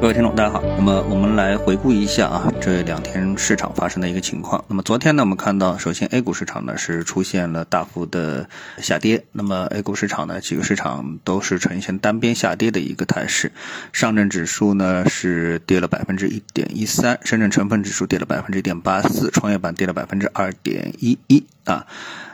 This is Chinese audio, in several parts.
各位听众，大家好。那么我们来回顾一下啊，这两天市场发生的一个情况。那么昨天呢，我们看到，首先 A 股市场呢是出现了大幅的下跌。那么 A 股市场呢，几个市场都是呈现单边下跌的一个态势。上证指数呢是跌了百分之一点一三，深圳成分指数跌了百分之一点八四，创业板跌了百分之二点一一啊。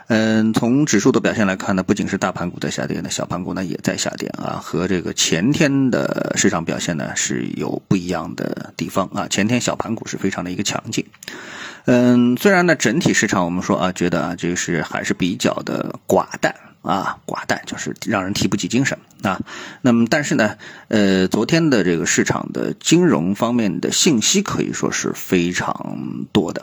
嗯，从指数的表现来看呢，不仅是大盘股在下跌呢，小盘股呢也在下跌啊，和这个前天的市场表现呢是有不一样的地方啊。前天小盘股是非常的一个强劲，嗯，虽然呢整体市场我们说啊，觉得啊就是还是比较的寡淡啊，寡淡就是让人提不起精神啊。那么但是呢，呃，昨天的这个市场的金融方面的信息可以说是非常多的。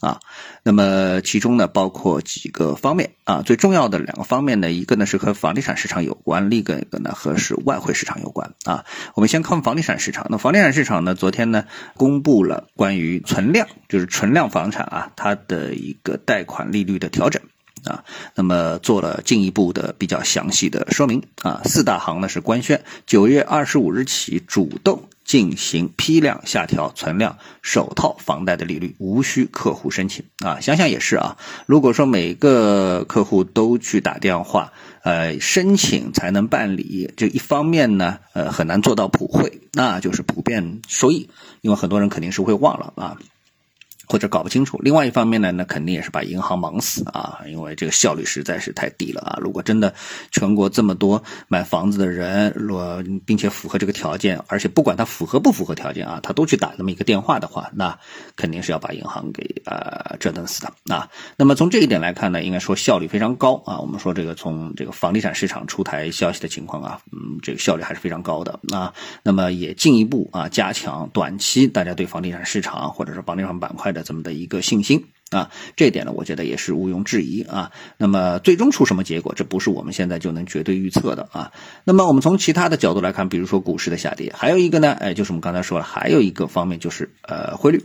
啊，那么其中呢，包括几个方面啊，最重要的两个方面呢，一个呢是和房地产市场有关，另一个呢和是外汇市场有关啊。我们先看房地产市场，那房地产市场呢，昨天呢公布了关于存量，就是存量房产啊，它的一个贷款利率的调整啊，那么做了进一步的比较详细的说明啊。四大行呢是官宣，九月二十五日起主动。进行批量下调存量首套房贷的利率，无需客户申请啊！想想也是啊，如果说每个客户都去打电话，呃，申请才能办理，这一方面呢，呃，很难做到普惠，那就是普遍收益，因为很多人肯定是会忘了啊。或者搞不清楚，另外一方面呢，那肯定也是把银行忙死啊，因为这个效率实在是太低了啊。如果真的全国这么多买房子的人，若并且符合这个条件，而且不管他符合不符合条件啊，他都去打那么一个电话的话，那肯定是要把银行给呃折腾死的啊。那么从这一点来看呢，应该说效率非常高啊。我们说这个从这个房地产市场出台消息的情况啊，嗯，这个效率还是非常高的啊。那么也进一步啊加强短期大家对房地产市场或者是房地产板块。的这么的一个信心啊，这点呢，我觉得也是毋庸置疑啊。那么最终出什么结果，这不是我们现在就能绝对预测的啊。那么我们从其他的角度来看，比如说股市的下跌，还有一个呢，哎，就是我们刚才说了，还有一个方面就是呃汇率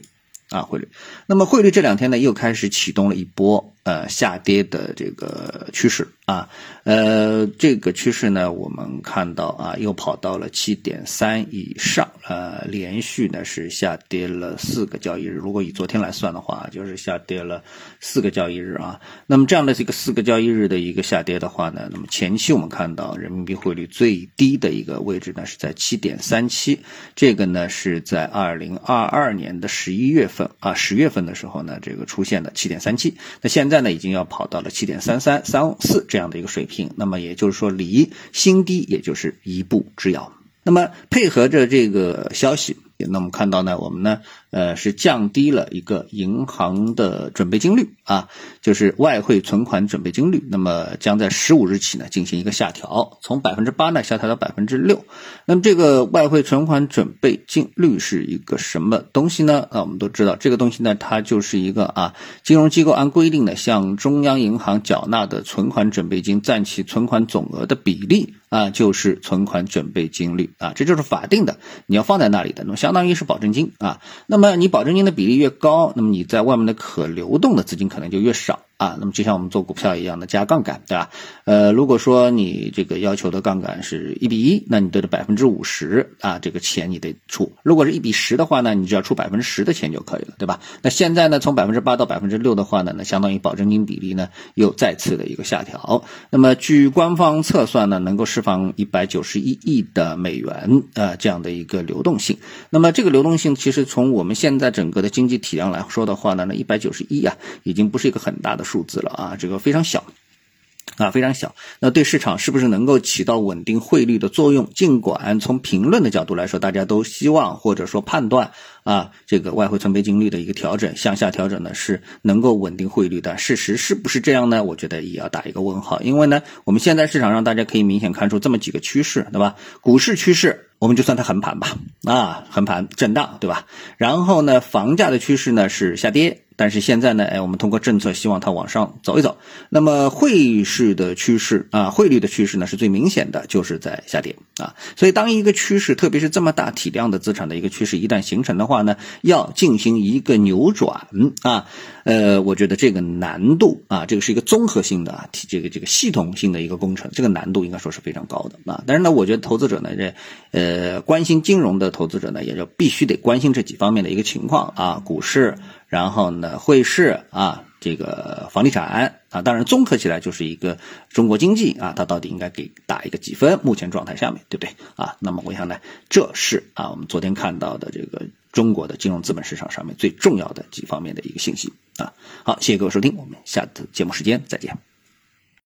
啊汇率。那么汇率这两天呢，又开始启动了一波呃下跌的这个趋势。啊，呃，这个趋势呢，我们看到啊，又跑到了七点三以上，呃，连续呢是下跌了四个交易日。如果以昨天来算的话，就是下跌了四个交易日啊。那么这样的这个四个交易日的一个下跌的话呢，那么前期我们看到人民币汇率最低的一个位置呢是在七点三七，这个呢是在二零二二年的十一月份啊，十月份的时候呢，这个出现的七点三七。那现在呢，已经要跑到了七点三三三四这样。这样的一个水平，那么也就是说离新低也就是一步之遥。那么配合着这个消息。那我们看到呢，我们呢，呃，是降低了一个银行的准备金率啊，就是外汇存款准备金率。那么将在十五日起呢进行一个下调，从百分之八呢下调到百分之六。那么这个外汇存款准备金率是一个什么东西呢？啊，我们都知道这个东西呢，它就是一个啊，金融机构按规定呢向中央银行缴纳的存款准备金占其存款总额的比例啊，就是存款准备金率啊，这就是法定的，你要放在那里的。那么相当于是保证金啊，那么你保证金的比例越高，那么你在外面的可流动的资金可能就越少。啊，那么就像我们做股票一样的加杠杆，对吧？呃，如果说你这个要求的杠杆是一比一，那你得的百分之五十啊，这个钱你得出。如果是一比十的话呢，你只要出百分之十的钱就可以了，对吧？那现在呢，从百分之八到百分之六的话呢，那相当于保证金比例呢又再次的一个下调。那么据官方测算呢，能够释放一百九十一亿的美元啊这样的一个流动性。那么这个流动性其实从我们现在整个的经济体量来说的话呢，那一百九十一啊，已经不是一个很大的。数字了啊，这个非常小，啊非常小。那对市场是不是能够起到稳定汇率的作用？尽管从评论的角度来说，大家都希望或者说判断啊，这个外汇存备金率的一个调整向下调整呢是能够稳定汇率的。事实是不是这样呢？我觉得也要打一个问号。因为呢，我们现在市场上大家可以明显看出这么几个趋势，对吧？股市趋势，我们就算它横盘吧，啊，横盘震荡，对吧？然后呢，房价的趋势呢是下跌。但是现在呢，哎，我们通过政策希望它往上走一走。那么汇市的趋势啊，汇率的趋势呢是最明显的，就是在下跌啊。所以当一个趋势，特别是这么大体量的资产的一个趋势一旦形成的话呢，要进行一个扭转啊，呃，我觉得这个难度啊，这个是一个综合性的啊，这个这个系统性的一个工程，这个难度应该说是非常高的啊。但是呢，我觉得投资者呢，这呃关心金融的投资者呢，也就必须得关心这几方面的一个情况啊，股市。然后呢，汇市啊，这个房地产啊，当然综合起来就是一个中国经济啊，它到底应该给打一个几分？目前状态下面对不对啊？那么我想呢，这是啊，我们昨天看到的这个中国的金融资本市场上面最重要的几方面的一个信息啊。好，谢谢各位收听，我们下次节目时间再见。